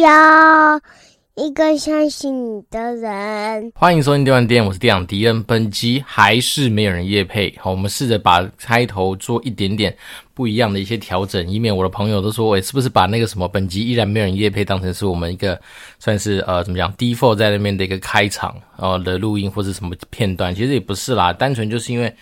要一个相信你的人。欢迎收听电玩店，我是店长迪恩。本集还是没有人夜配，好，我们试着把开头做一点点不一样的一些调整，以免我的朋友都说，我是不是把那个什么本集依然没有人夜配当成是我们一个算是呃怎么讲 default 在那边的一个开场呃的录音或者什么片段？其实也不是啦，单纯就是因为。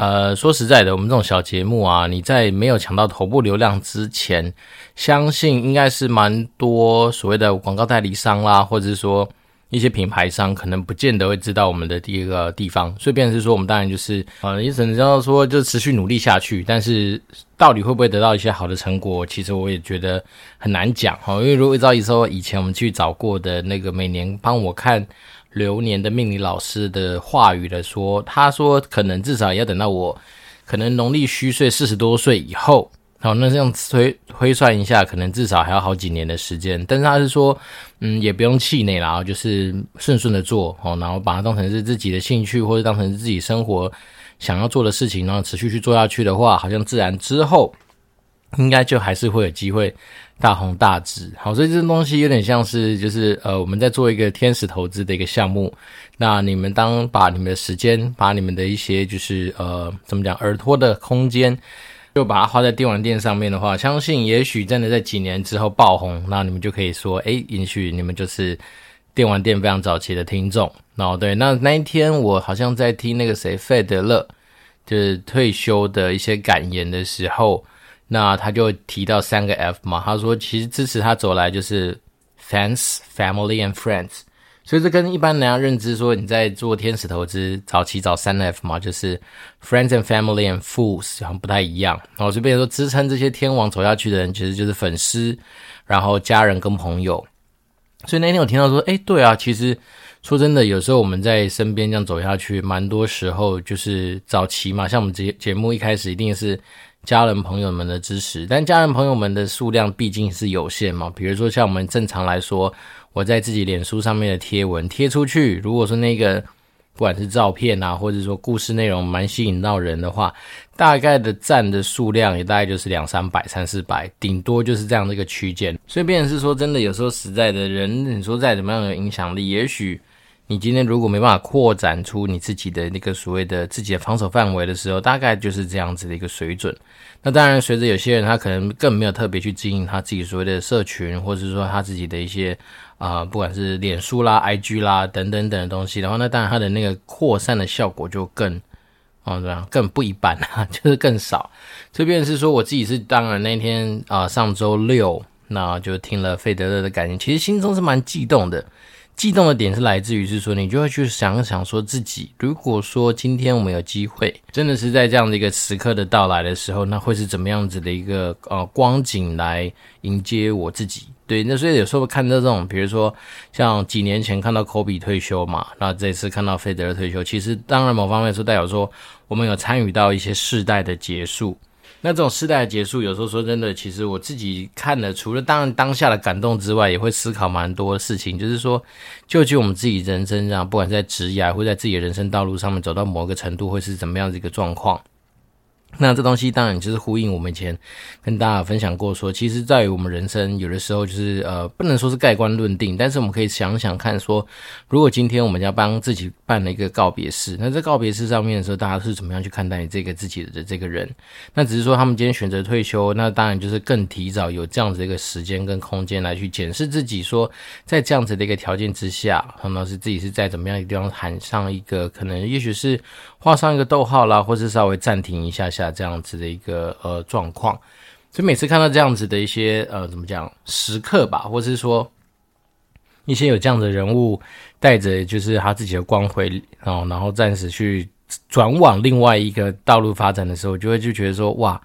呃，说实在的，我们这种小节目啊，你在没有抢到头部流量之前，相信应该是蛮多所谓的广告代理商啦，或者是说一些品牌商，可能不见得会知道我们的第一个地方。所以，变成是说，我们当然就是呃，也只能知道说就持续努力下去。但是，到底会不会得到一些好的成果，其实我也觉得很难讲哈。因为如果照一说以前我们去找过的那个每年帮我看。流年的命理老师的话语来说，他说可能至少要等到我可能农历虚岁四十多岁以后，好，那这样推推算一下，可能至少还要好几年的时间。但是他是说，嗯，也不用气馁啦，就是顺顺的做，哦，然后把它当成是自己的兴趣，或者当成是自己生活想要做的事情，然后持续去做下去的话，好像自然之后应该就还是会有机会。大红大紫，好，所以这东西有点像是，就是呃，我们在做一个天使投资的一个项目。那你们当把你们的时间，把你们的一些就是呃，怎么讲，耳朵的空间，就把它花在电玩店上面的话，相信也许真的在几年之后爆红，那你们就可以说，诶，也许你们就是电玩店非常早期的听众。然后对，那那一天我好像在听那个谁费德勒，就是退休的一些感言的时候。那他就提到三个 F 嘛，他说其实支持他走来就是 fans, family and friends，所以这跟一般人家认知说你在做天使投资早期找三 F 嘛，就是 friends and family and fools，好像不太一样。然后就变成说支撑这些天王走下去的人，其实就是粉丝，然后家人跟朋友。所以那天我听到说，诶，对啊，其实说真的，有时候我们在身边这样走下去，蛮多时候就是早期嘛，像我们节节目一开始一定是。家人朋友们的支持，但家人朋友们的数量毕竟是有限嘛。比如说，像我们正常来说，我在自己脸书上面的贴文贴出去，如果说那个不管是照片啊，或者说故事内容蛮吸引到人的话，大概的赞的数量也大概就是两三百、三四百，顶多就是这样的一个区间。所以，变成是说，真的有时候实在的人，你说再怎么样有影响力，也许。你今天如果没办法扩展出你自己的那个所谓的自己的防守范围的时候，大概就是这样子的一个水准。那当然，随着有些人他可能更没有特别去经营他自己所谓的社群，或者是说他自己的一些啊、不管是脸书啦、IG 啦等等等的东西的话，那当然他的那个扩散的效果就更啊，这样更不一般啊，就是更少。这边是说我自己是当然那天啊、上周六那就听了费德勒的感言，其实心中是蛮激动的。激动的点是来自于是说，你就会去想想，说自己如果说今天我们有机会，真的是在这样的一个时刻的到来的时候，那会是怎么样子的一个呃光景来迎接我自己？对，那所以有时候看到这种，比如说像几年前看到科比退休嘛，那这次看到费德勒退休，其实当然某方面说代表说我们有参与到一些世代的结束。那这种世代的结束，有时候说真的，其实我自己看了，除了当然当下的感动之外，也会思考蛮多事情。就是说，究竟我们自己人生这样，不管在职业，或在自己的人生道路上面走到某个程度，会是怎么样的一个状况？那这东西当然就是呼应我们以前跟大家分享过说，其实在于我们人生有的时候就是呃，不能说是盖棺论定，但是我们可以想想看说，如果今天我们要帮自己办了一个告别式，那在告别式上面的时候，大家是怎么样去看待这个自己的这个人？那只是说他们今天选择退休，那当然就是更提早有这样子一个时间跟空间来去检视自己，说在这样子的一个条件之下，可能是自己是在怎么样一个地方喊上一个可能，也许是画上一个逗号啦，或是稍微暂停一下下。这样子的一个呃状况，所以每次看到这样子的一些呃怎么讲时刻吧，或是说一些有这样的人物带着就是他自己的光辉，然后然后暂时去转往另外一个道路发展的时候，就会就觉得说哇。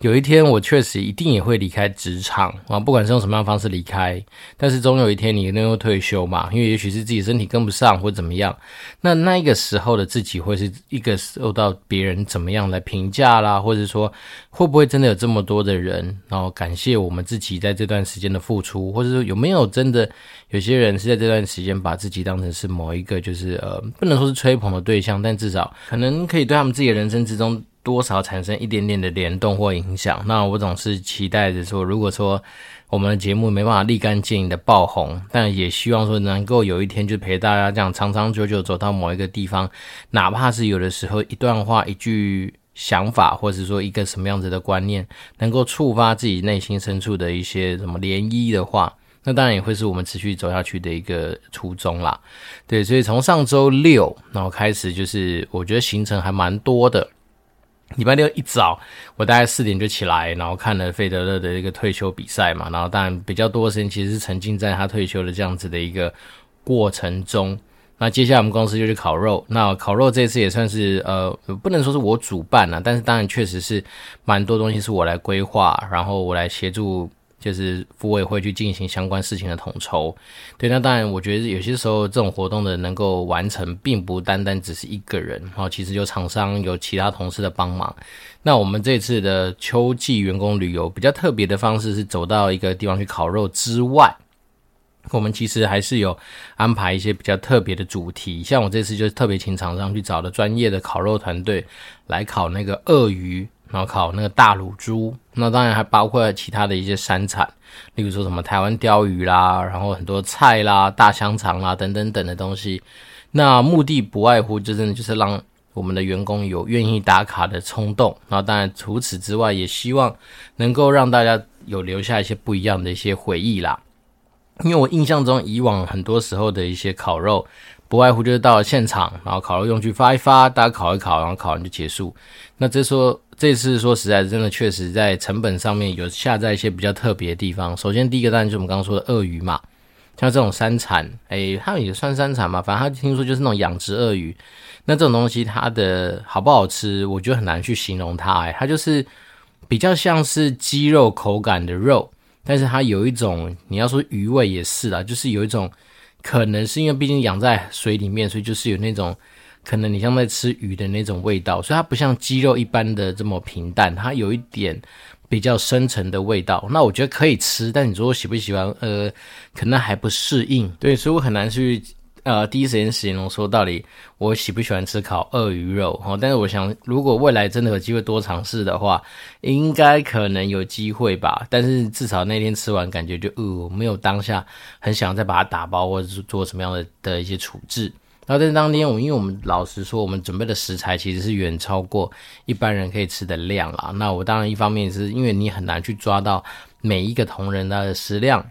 有一天，我确实一定也会离开职场啊，不管是用什么样的方式离开，但是总有一天你一定会退休嘛，因为也许是自己身体跟不上或怎么样，那那个时候的自己会是一个受到别人怎么样来评价啦，或者说会不会真的有这么多的人，然后感谢我们自己在这段时间的付出，或者说有没有真的有些人是在这段时间把自己当成是某一个就是呃，不能说是吹捧的对象，但至少可能可以对他们自己的人生之中。多少产生一点点的联动或影响。那我总是期待着说，如果说我们的节目没办法立竿见影的爆红，但也希望说能够有一天就陪大家这样长长久久走到某一个地方，哪怕是有的时候一段话、一句想法，或者说一个什么样子的观念，能够触发自己内心深处的一些什么涟漪的话。那当然也会是我们持续走下去的一个初衷啦，对，所以从上周六然后开始，就是我觉得行程还蛮多的。礼拜六一早，我大概四点就起来，然后看了费德勒的一个退休比赛嘛，然后当然比较多的时间其实是沉浸在他退休的这样子的一个过程中。那接下来我们公司就去烤肉，那烤肉这次也算是呃，不能说是我主办了，但是当然确实是蛮多东西是我来规划，然后我来协助。就是福委会去进行相关事情的统筹，对，那当然，我觉得有些时候这种活动的能够完成，并不单单只是一个人，哈，其实有厂商、有其他同事的帮忙。那我们这次的秋季员工旅游比较特别的方式是走到一个地方去烤肉之外，我们其实还是有安排一些比较特别的主题，像我这次就特别请厂商去找了专业的烤肉团队来烤那个鳄鱼。然后烤那个大乳猪，那当然还包括了其他的一些山产，例如说什么台湾鲷鱼啦，然后很多菜啦、大香肠啦等等等的东西。那目的不外乎就真的就是让我们的员工有愿意打卡的冲动。那当然除此之外，也希望能够让大家有留下一些不一样的一些回忆啦。因为我印象中以往很多时候的一些烤肉。不外乎就是到了现场，然后烤肉用具发一发，大家烤一烤，然后烤完就结束。那这说这次说实在，真的确实在成本上面有下在一些比较特别的地方。首先第一个当然就是我们刚刚说的鳄鱼嘛，像这种山产，诶，它也算山产嘛，反正他听说就是那种养殖鳄鱼。那这种东西它的好不好吃，我觉得很难去形容它，诶，它就是比较像是鸡肉口感的肉，但是它有一种你要说鱼味也是啦，就是有一种。可能是因为毕竟养在水里面，所以就是有那种可能你像在吃鱼的那种味道，所以它不像鸡肉一般的这么平淡，它有一点比较深沉的味道。那我觉得可以吃，但你说我喜不喜欢？呃，可能还不适应。对，所以我很难去。呃，第一时间形容说到底，我喜不喜欢吃烤鳄鱼肉？哦，但是我想，如果未来真的有机会多尝试的话，应该可能有机会吧。但是至少那天吃完，感觉就呃，没有当下很想再把它打包或者是做什么样的的一些处置。然后在当天，我因为我们老实说，我们准备的食材其实是远超过一般人可以吃的量啦。那我当然一方面是因为你很难去抓到每一个同仁的食量。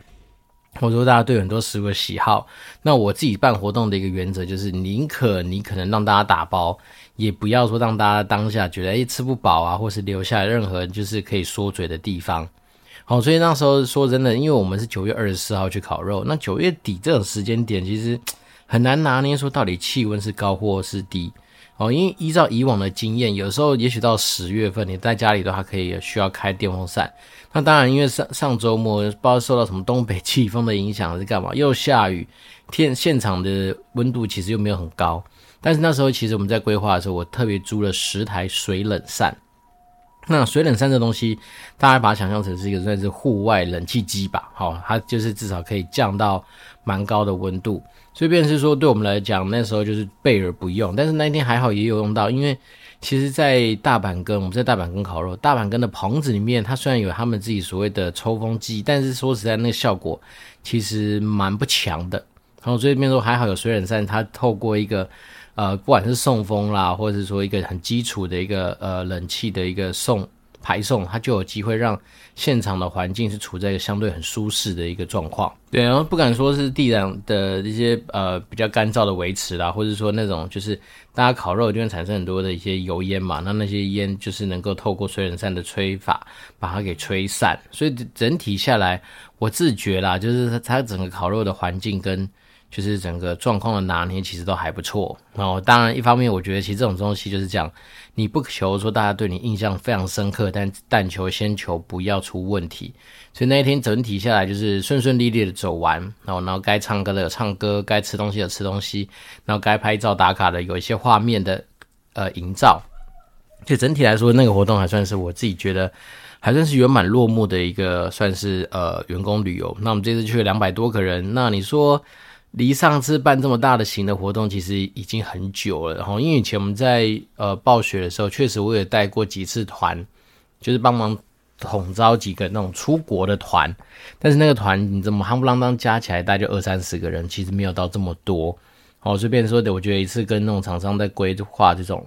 或者说大家对很多食物的喜好，那我自己办活动的一个原则就是，宁可你可能让大家打包，也不要说让大家当下觉得诶吃不饱啊，或是留下任何就是可以缩嘴的地方。好，所以那时候说真的，因为我们是九月二十四号去烤肉，那九月底这种时间点其实很难拿捏说到底气温是高或是低。哦，因为依照以往的经验，有时候也许到十月份，你在家里都还可以需要开电风扇。那当然，因为上上周末不知道受到什么东北季风的影响还是干嘛，又下雨，天现场的温度其实又没有很高。但是那时候其实我们在规划的时候，我特别租了十台水冷扇。那水冷扇这东西，大家把它想象成是一个算是户外冷气机吧？好，它就是至少可以降到蛮高的温度。所以便是说，对我们来讲，那时候就是备而不用。但是那一天还好也有用到，因为其实，在大阪根，我们在大阪根烤肉，大阪根的棚子里面，它虽然有他们自己所谓的抽风机，但是说实在，那个效果其实蛮不强的。然后所以变说还好有水冷扇，它透过一个呃，不管是送风啦，或者是说一个很基础的一个呃冷气的一个送。排送，它就有机会让现场的环境是处在一个相对很舒适的一个状况。对，然后不敢说是地上的一些呃比较干燥的维持啦，或者说那种就是大家烤肉就会产生很多的一些油烟嘛，那那些烟就是能够透过水冷扇的吹法把它给吹散。所以整体下来，我自觉啦，就是它整个烤肉的环境跟。就是整个状况的拿捏其实都还不错，然后当然一方面我觉得其实这种东西就是讲，你不求说大家对你印象非常深刻，但但求先求不要出问题。所以那一天整体下来就是顺顺利利的走完，然后然后该唱歌的唱歌，该吃东西的吃东西，然后该拍照打卡的有一些画面的呃营造。就整体来说，那个活动还算是我自己觉得还算是圆满落幕的一个算是呃员工旅游。那我们这次去了两百多个人，那你说？离上次办这么大的型的活动，其实已经很久了。然后，因为以前我们在呃暴雪的时候，确实我也带过几次团，就是帮忙统招几个那种出国的团。但是那个团你怎么夯不啷当加起来大概就二三十个人，其实没有到这么多。好，随便说的，我觉得一次跟那种厂商在规划这种。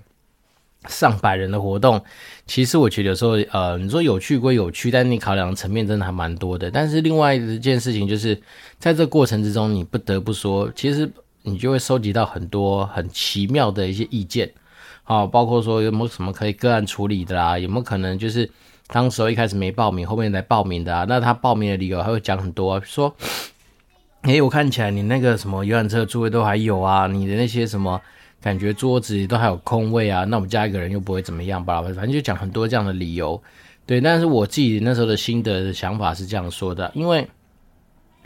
上百人的活动，其实我觉得有时候，呃，你说有趣归有趣，但你考量层面真的还蛮多的。但是另外一件事情就是，在这过程之中，你不得不说，其实你就会收集到很多很奇妙的一些意见，好，包括说有没有什么可以个案处理的啦，有没有可能就是当时候一开始没报名，后面来报名的啊？那他报名的理由还会讲很多啊，说，诶，我看起来你那个什么游览车座位都还有啊，你的那些什么。感觉桌子都还有空位啊，那我们加一个人又不会怎么样吧？反正就讲很多这样的理由，对。但是我自己那时候的心得的想法是这样说的，因为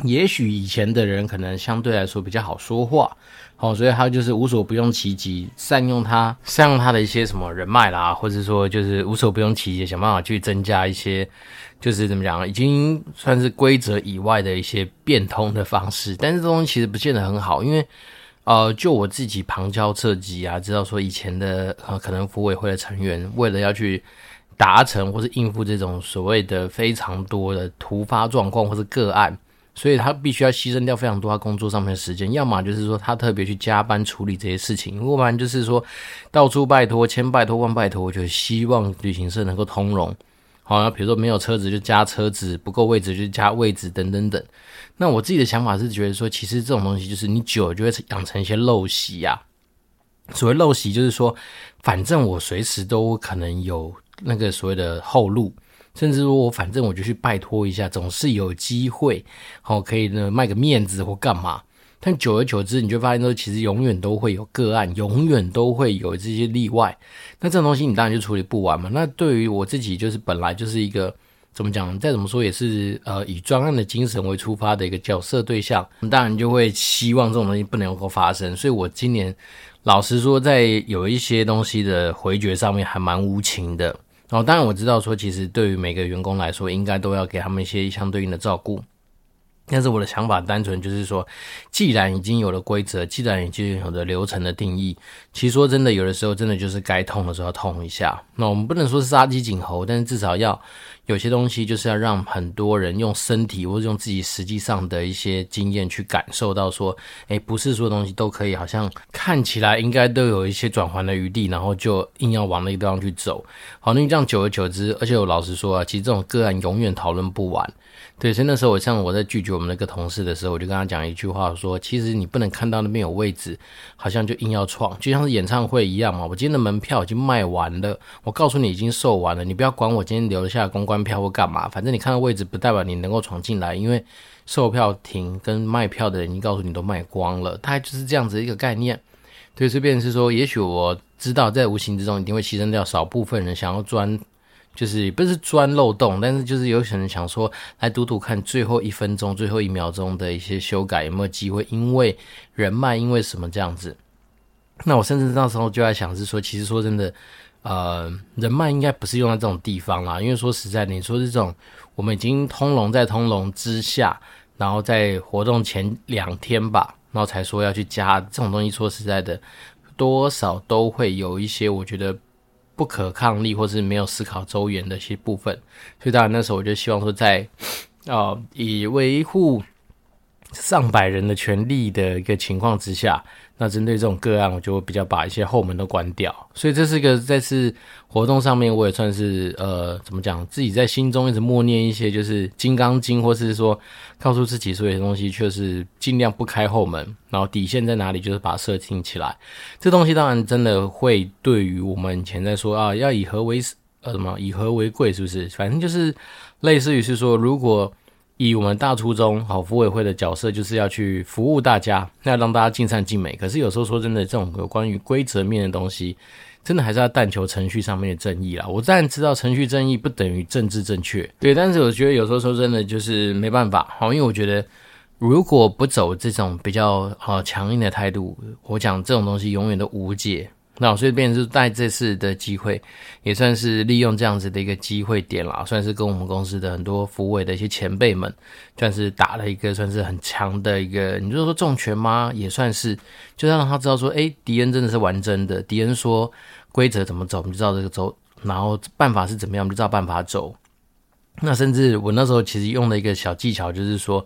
也许以前的人可能相对来说比较好说话，好，所以他就是无所不用其极，善用他善用他的一些什么人脉啦，或者说就是无所不用其极，想办法去增加一些，就是怎么讲，已经算是规则以外的一些变通的方式。但是这东西其实不见得很好，因为。呃，就我自己旁敲侧击啊，知道说以前的呃，可能服委会的成员为了要去达成或是应付这种所谓的非常多的突发状况或是个案，所以他必须要牺牲掉非常多他工作上面的时间，要么就是说他特别去加班处理这些事情，要不然就是说到处拜托，千拜托万拜托，我就希望旅行社能够通融。好，比如说没有车子就加车子，不够位置就加位置，等等等。那我自己的想法是觉得说，其实这种东西就是你久了就会养成一些陋习呀。所谓陋习，就是说，反正我随时都可能有那个所谓的后路，甚至说我反正我就去拜托一下，总是有机会，好可以呢卖个面子或干嘛。但久而久之，你就发现说，其实永远都会有个案，永远都会有这些例外。那这种东西你当然就处理不完嘛。那对于我自己，就是本来就是一个怎么讲，再怎么说也是呃以专案的精神为出发的一个角色对象，当然就会希望这种东西不能够发生。所以我今年老实说，在有一些东西的回绝上面还蛮无情的。然后当然我知道说，其实对于每个员工来说，应该都要给他们一些相对应的照顾。但是我的想法单纯就是说，既然已经有了规则，既然已经有了流程的定义，其实说真的，有的时候真的就是该痛的时候痛一下。那我们不能说是杀鸡儆猴，但是至少要有些东西，就是要让很多人用身体或者用自己实际上的一些经验去感受到说，诶，不是说东西都可以，好像看起来应该都有一些转圜的余地，然后就硬要往那个地方去走。好，那你这样久而久之，而且我老实说啊，其实这种个案永远讨论不完。对，所以那时候我像我在拒绝我们那个同事的时候，我就跟他讲一句话说，其实你不能看到那边有位置，好像就硬要创，就像是演唱会一样嘛。我今天的门票已经卖完了，我告诉你已经售完了，你不要管我今天留下公关关票或干嘛，反正你看到位置不代表你能够闯进来，因为售票亭跟卖票的人已经告诉你都卖光了，大概就是这样子一个概念。对，这边是说，也许我知道在无形之中一定会牺牲掉少部分人想要钻。就是不是钻漏洞，但是就是有可能想说来赌赌看最后一分钟、最后一秒钟的一些修改有没有机会，因为人脉，因为什么这样子？那我甚至那时候就在想是说，其实说真的，呃，人脉应该不是用在这种地方啦，因为说实在，你说这种我们已经通融在通融之下，然后在活动前两天吧，然后才说要去加这种东西，说实在的，多少都会有一些，我觉得。不可抗力，或是没有思考周延的一些部分，所以当然那时候我就希望说在，在呃以维护上百人的权利的一个情况之下。那针对这种个案，我就会比较把一些后门都关掉，所以这是一个在次活动上面，我也算是呃怎么讲，自己在心中一直默念一些就是《金刚经》，或是说告诉自己说有些东西，却是尽量不开后门，然后底线在哪里，就是把它设定起来。这东西当然真的会对于我们以前在说啊，要以和为呃什么以和为贵，是不是？反正就是类似于是说，如果。以我们大初衷，好，福委会的角色就是要去服务大家，那让大家尽善尽美。可是有时候说真的，这种有关于规则面的东西，真的还是要但求程序上面的正义啦。我当然知道程序正义不等于政治正确，对，但是我觉得有时候说真的就是没办法，好，因为我觉得如果不走这种比较好强硬的态度，我讲这种东西永远都无解。那所以变成是带这次的机会，也算是利用这样子的一个机会点啦，算是跟我们公司的很多福委的一些前辈们，算是打了一个算是很强的一个，你就说重拳吗？也算是，就让他知道说，哎，迪恩真的是玩真的。迪恩说规则怎么走，我们就照这个走，然后办法是怎么样，我们就照办法走。那甚至我那时候其实用的一个小技巧，就是说，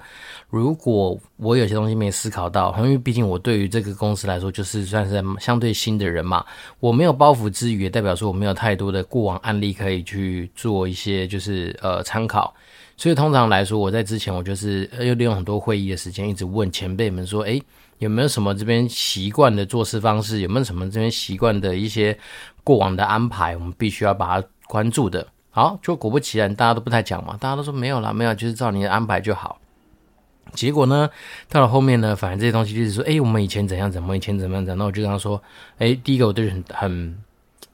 如果我有些东西没思考到，因为毕竟我对于这个公司来说，就是算是相对新的人嘛，我没有包袱之余，也代表说我没有太多的过往案例可以去做一些就是呃参考。所以通常来说，我在之前我就是又利用很多会议的时间，一直问前辈们说，诶，有没有什么这边习惯的做事方式？有没有什么这边习惯的一些过往的安排？我们必须要把它关注的。好，就果不其然，大家都不太讲嘛，大家都说没有啦，没有，就是照你的安排就好。结果呢，到了后面呢，反正这些东西就是说，哎，我们以前怎样怎么，以前怎么样怎样，那我就跟他说，哎，第一个我对很很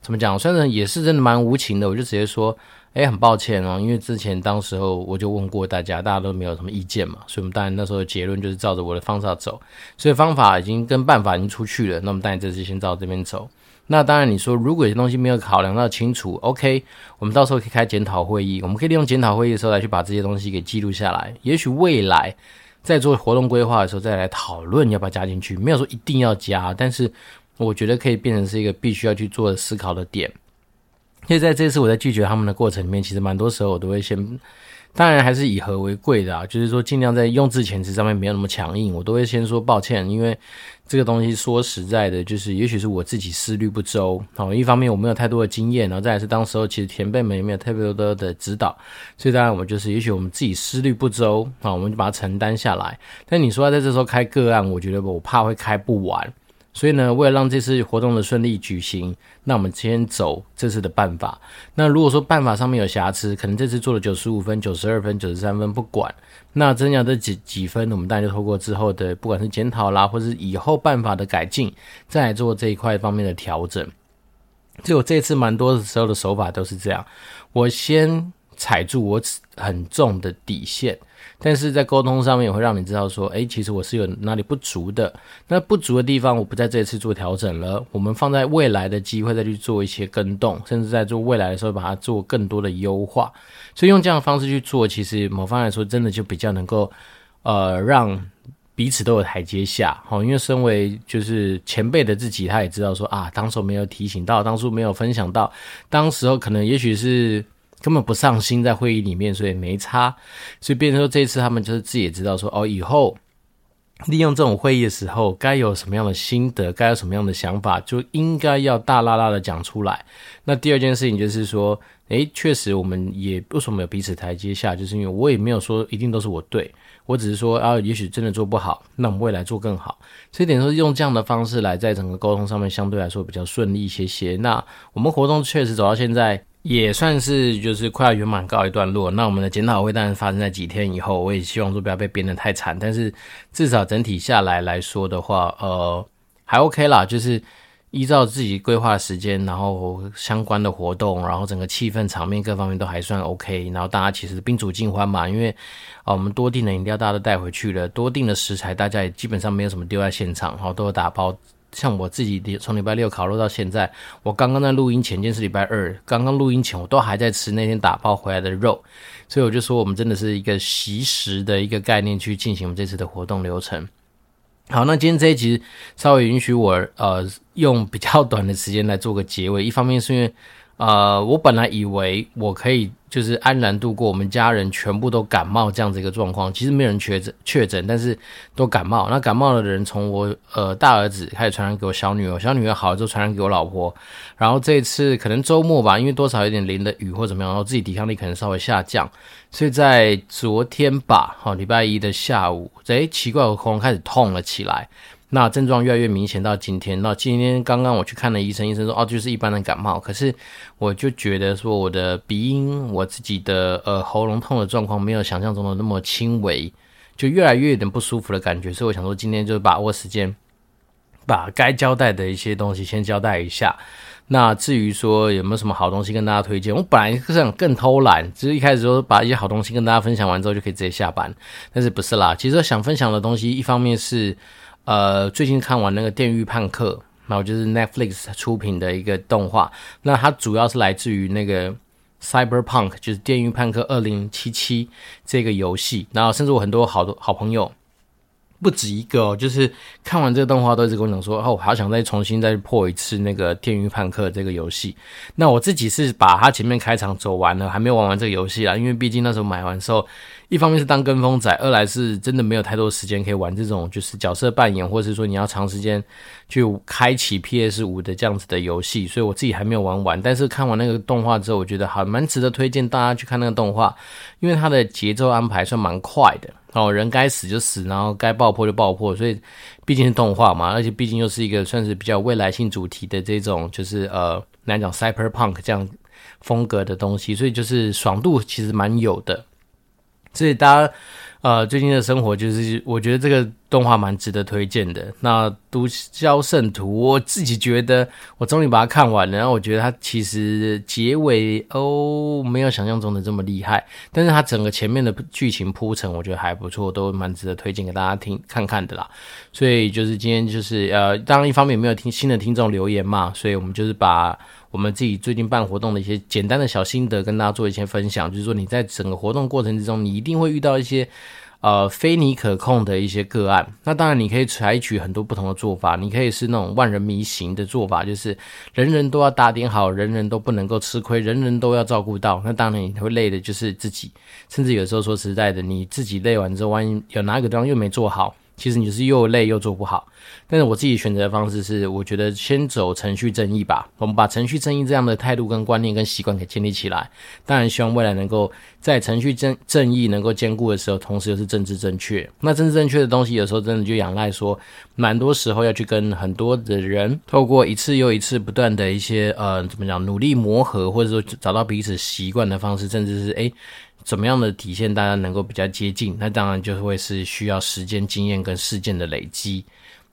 怎么讲，虽然也是真的蛮无情的，我就直接说，哎，很抱歉哦，因为之前当时候我就问过大家，大家都没有什么意见嘛，所以我们当然那时候的结论就是照着我的方法走，所以方法已经跟办法已经出去了，那我们当然这次先照这边走。那当然，你说如果有些东西没有考量到清楚，OK，我们到时候可以开检讨会议，我们可以利用检讨会议的时候来去把这些东西给记录下来。也许未来在做活动规划的时候再来讨论要不要加进去，没有说一定要加，但是我觉得可以变成是一个必须要去做的思考的点。因为在这次我在拒绝他们的过程里面，其实蛮多时候我都会先。当然还是以和为贵的啊，就是说尽量在用字遣词上面没有那么强硬，我都会先说抱歉，因为这个东西说实在的，就是也许是我自己思虑不周，好，一方面我没有太多的经验，然后再来是当时候其实前辈们也没有特别多的指导，所以当然我们就是也许我们自己思虑不周，好，我们就把它承担下来。但你说要在这时候开个案，我觉得我怕会开不完。所以呢，为了让这次活动的顺利举行，那我们先走这次的办法。那如果说办法上面有瑕疵，可能这次做了九十五分、九十二分、九十三分，不管，那增加这几几分，我们大家就透过之后的不管是检讨啦，或是以后办法的改进，再来做这一块方面的调整。就我这次蛮多的时候的手法都是这样，我先踩住我很重的底线。但是在沟通上面也会让你知道说，诶，其实我是有哪里不足的。那不足的地方，我不在这次做调整了，我们放在未来的机会再去做一些更动，甚至在做未来的时候把它做更多的优化。所以用这样的方式去做，其实某方来说，真的就比较能够，呃，让彼此都有台阶下。好，因为身为就是前辈的自己，他也知道说啊，当时没有提醒到，当初没有分享到，当时候可能也许是。根本不上心在会议里面，所以没差。所以变成说，这次他们就是自己也知道说，哦，以后利用这种会议的时候，该有什么样的心得，该有什么样的想法，就应该要大拉拉的讲出来。那第二件事情就是说，诶，确实我们也为什么有彼此台阶下，就是因为我也没有说一定都是我对，我只是说啊，也许真的做不好，那我们未来做更好。所以等于说用这样的方式来在整个沟通上面相对来说比较顺利一些些。那我们活动确实走到现在。也算是就是快要圆满告一段落。那我们的检讨会当然发生在几天以后，我也希望说不要被编得太惨。但是至少整体下来来说的话，呃，还 OK 啦，就是依照自己规划时间，然后相关的活动，然后整个气氛场面各方面都还算 OK。然后大家其实宾主尽欢嘛，因为啊，我们多订的饮料大家都带回去了，多订的食材大家也基本上没有什么丢在现场，然后都有打包。像我自己从礼拜六烤肉到现在，我刚刚在录音前，今天是礼拜二，刚刚录音前我都还在吃那天打包回来的肉，所以我就说我们真的是一个习食的一个概念去进行我们这次的活动流程。好，那今天这一集稍微允许我呃用比较短的时间来做个结尾，一方面是因为。呃，我本来以为我可以就是安然度过，我们家人全部都感冒这样子一个状况，其实没有人确诊确诊，但是都感冒。那感冒的人从我呃大儿子开始传染给我小女儿，小女儿好了之后传染给我老婆，然后这一次可能周末吧，因为多少有点淋的雨或怎么样，然后自己抵抗力可能稍微下降，所以在昨天吧，好，礼拜一的下午，诶，奇怪，我喉咙开始痛了起来。那症状越来越明显，到今天，那今天刚刚我去看了医生，医生说哦，就是一般的感冒。可是我就觉得说，我的鼻音，我自己的呃喉咙痛的状况没有想象中的那么轻微，就越来越有点不舒服的感觉。所以我想说，今天就把握时间，把该交代的一些东西先交代一下。那至于说有没有什么好东西跟大家推荐，我本来是想更偷懒，就是一开始说把一些好东西跟大家分享完之后就可以直接下班，但是不是啦。其实想分享的东西，一方面是。呃，最近看完那个《电狱判客》，然后就是 Netflix 出品的一个动画。那它主要是来自于那个 Cyberpunk，就是《电驭叛客二零七七》这个游戏。然后甚至我很多好多好朋友。不止一个哦，就是看完这个动画都一直跟我讲说，哦，我好想再重新再破一次那个《电驭叛客》这个游戏。那我自己是把它前面开场走完了，还没有玩完这个游戏啦，因为毕竟那时候买完之后，一方面是当跟风仔，二来是真的没有太多时间可以玩这种就是角色扮演，或者是说你要长时间去开启 PS 五的这样子的游戏，所以我自己还没有玩完。但是看完那个动画之后，我觉得还蛮值得推荐大家去看那个动画，因为它的节奏安排算蛮快的。哦，人该死就死，然后该爆破就爆破，所以毕竟是动画嘛，而且毕竟又是一个算是比较未来性主题的这种，就是呃，来讲 cyberpunk 这样风格的东西，所以就是爽度其实蛮有的，所以大家。呃，最近的生活就是，我觉得这个动画蛮值得推荐的。那《毒枭圣徒》，我自己觉得，我终于把它看完了。然后我觉得它其实结尾哦，没有想象中的这么厉害，但是它整个前面的剧情铺陈，我觉得还不错，都蛮值得推荐给大家听看看的啦。所以就是今天就是呃，当然一方面没有听新的听众留言嘛，所以我们就是把。我们自己最近办活动的一些简单的小心得，跟大家做一些分享。就是说，你在整个活动过程之中，你一定会遇到一些呃非你可控的一些个案。那当然，你可以采取很多不同的做法。你可以是那种万人迷型的做法，就是人人都要打点好，人人都不能够吃亏，人人都要照顾到。那当然，你会累的就是自己，甚至有时候说实在的，你自己累完之后，万一有哪个地方又没做好。其实你是又累又做不好，但是我自己选择的方式是，我觉得先走程序正义吧。我们把程序正义这样的态度、跟观念、跟习惯给建立起来。当然，希望未来能够在程序正正义能够兼顾的时候，同时又是政治正确。那政治正确的东西，有时候真的就仰赖说，蛮多时候要去跟很多的人，透过一次又一次不断的一些呃，怎么讲，努力磨合，或者说找到彼此习惯的方式，甚至是诶。怎么样的体现，大家能够比较接近？那当然就会是需要时间、经验跟事件的累积，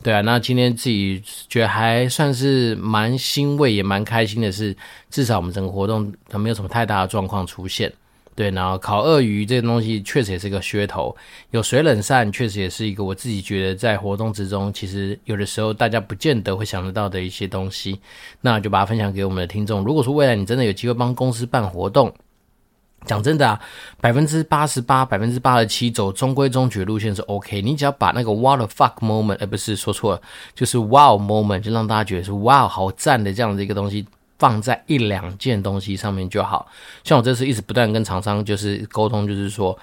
对啊。那今天自己觉得还算是蛮欣慰，也蛮开心的是，至少我们整个活动它没有什么太大的状况出现。对，然后烤鳄鱼这个东西确实也是一个噱头，有水冷扇确实也是一个我自己觉得在活动之中，其实有的时候大家不见得会想得到的一些东西，那就把它分享给我们的听众。如果说未来你真的有机会帮公司办活动，讲真的啊，百分之八十八、百分之八十七走中规中矩路线是 OK。你只要把那个 What the fuck moment，哎，不是说错了，就是 Wow moment，就让大家觉得是 Wow 好赞的这样的一个东西，放在一两件东西上面就好。像我这次一直不断跟厂商就是沟通，就是说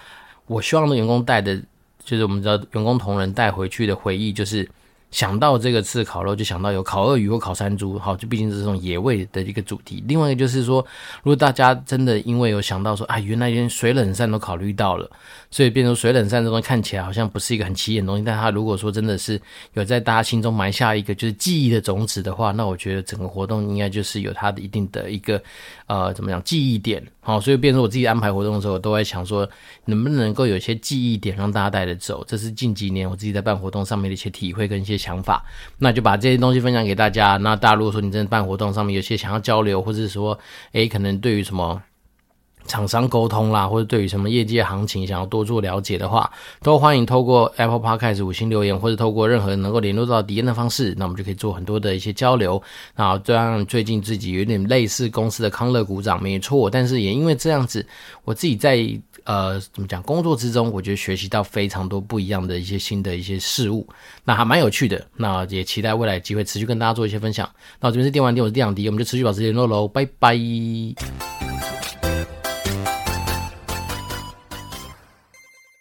我希望的员工带的，就是我们知道员工同仁带回去的回忆，就是。想到这个吃烤肉，就想到有烤鳄鱼或烤山猪，好，就毕竟是这种野味的一个主题。另外一个就是说，如果大家真的因为有想到说，啊，原来连水冷扇都考虑到了，所以变成水冷扇这东西看起来好像不是一个很起眼的东西，但它如果说真的是有在大家心中埋下一个就是记忆的种子的话，那我觉得整个活动应该就是有它的一定的一个呃怎么讲记忆点。好，所以变成我自己安排活动的时候，我都在想说，能不能够有一些记忆点让大家带着走。这是近几年我自己在办活动上面的一些体会跟一些。想法，那就把这些东西分享给大家。那大家如果说你真的办活动上面有些想要交流，或者是说，诶，可能对于什么厂商沟通啦，或者对于什么业界行情想要多做了解的话，都欢迎透过 Apple Podcast 五星留言，或者透过任何能够联络到迪恩的方式，那我们就可以做很多的一些交流。那这样最近自己有点类似公司的康乐股长，没错，但是也因为这样子，我自己在。呃，怎么讲？工作之中，我觉得学习到非常多不一样的一些新的一些事物，那还蛮有趣的。那也期待未来机会持续跟大家做一些分享。那我这边是电玩店，我是电养迪，我们就持续保持联络喽，拜拜。